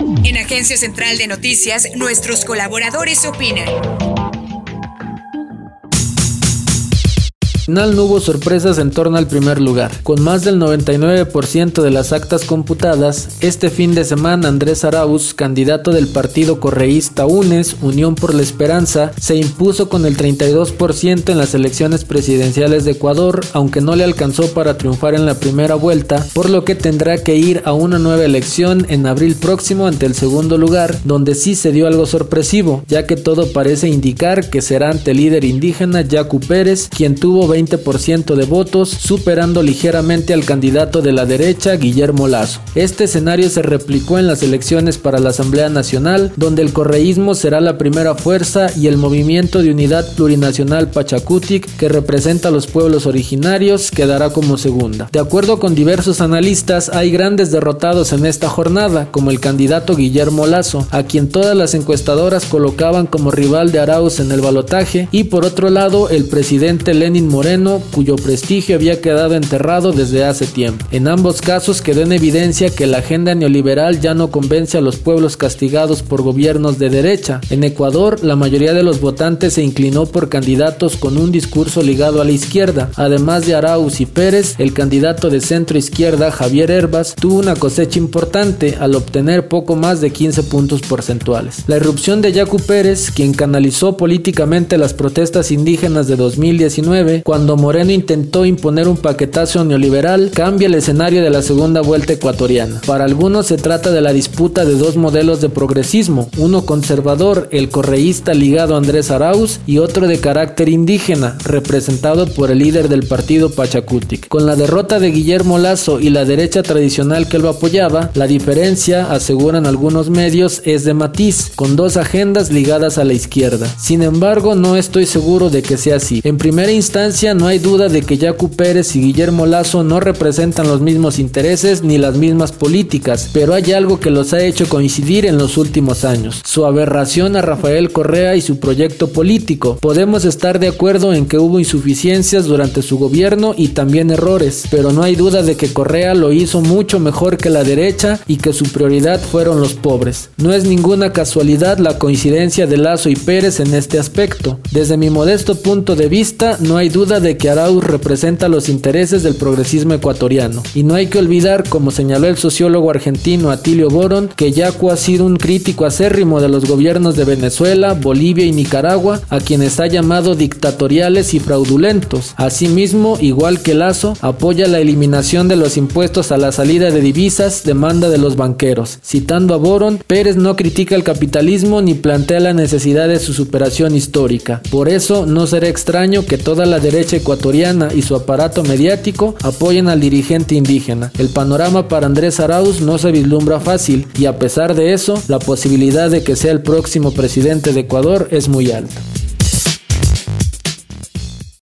En Agencia Central de Noticias, nuestros colaboradores opinan. Final no hubo sorpresas en torno al primer lugar. Con más del 99% de las actas computadas, este fin de semana Andrés Arauz, candidato del partido correísta UNES, Unión por la Esperanza, se impuso con el 32% en las elecciones presidenciales de Ecuador, aunque no le alcanzó para triunfar en la primera vuelta, por lo que tendrá que ir a una nueva elección en abril próximo ante el segundo lugar, donde sí se dio algo sorpresivo, ya que todo parece indicar que será ante el líder indígena Yacu Pérez, quien tuvo 20% de votos, superando ligeramente al candidato de la derecha, Guillermo Lazo. Este escenario se replicó en las elecciones para la Asamblea Nacional, donde el correísmo será la primera fuerza y el movimiento de unidad plurinacional Pachacutic, que representa a los pueblos originarios, quedará como segunda. De acuerdo con diversos analistas, hay grandes derrotados en esta jornada, como el candidato Guillermo Lazo, a quien todas las encuestadoras colocaban como rival de Arauz en el balotaje, y por otro lado, el presidente Lenin Moreno cuyo prestigio había quedado enterrado desde hace tiempo. En ambos casos quedó en evidencia que la agenda neoliberal ya no convence a los pueblos castigados por gobiernos de derecha. En Ecuador, la mayoría de los votantes se inclinó por candidatos con un discurso ligado a la izquierda. Además de Arauz y Pérez, el candidato de centro izquierda, Javier Herbas, tuvo una cosecha importante al obtener poco más de 15 puntos porcentuales. La irrupción de Yacu Pérez, quien canalizó políticamente las protestas indígenas de 2019, cuando cuando Moreno intentó imponer un paquetazo neoliberal, cambia el escenario de la segunda vuelta ecuatoriana. Para algunos se trata de la disputa de dos modelos de progresismo, uno conservador, el correísta ligado a Andrés Arauz, y otro de carácter indígena, representado por el líder del partido Pachacutic. Con la derrota de Guillermo Lazo y la derecha tradicional que lo apoyaba, la diferencia, aseguran algunos medios, es de matiz, con dos agendas ligadas a la izquierda. Sin embargo, no estoy seguro de que sea así. En primera instancia, no hay duda de que Yacu Pérez y Guillermo Lazo no representan los mismos intereses ni las mismas políticas, pero hay algo que los ha hecho coincidir en los últimos años, su aberración a Rafael Correa y su proyecto político. Podemos estar de acuerdo en que hubo insuficiencias durante su gobierno y también errores, pero no hay duda de que Correa lo hizo mucho mejor que la derecha y que su prioridad fueron los pobres. No es ninguna casualidad la coincidencia de Lazo y Pérez en este aspecto. Desde mi modesto punto de vista, no hay duda de que Arauz representa los intereses del progresismo ecuatoriano. Y no hay que olvidar, como señaló el sociólogo argentino Atilio Boron, que Yacu ha sido un crítico acérrimo de los gobiernos de Venezuela, Bolivia y Nicaragua, a quienes ha llamado dictatoriales y fraudulentos. Asimismo, igual que Lazo, apoya la eliminación de los impuestos a la salida de divisas, demanda de los banqueros. Citando a Boron, Pérez no critica el capitalismo ni plantea la necesidad de su superación histórica. Por eso, no será extraño que toda la derecha ecuatoriana y su aparato mediático apoyan al dirigente indígena. El panorama para Andrés Arauz no se vislumbra fácil y a pesar de eso, la posibilidad de que sea el próximo presidente de Ecuador es muy alta.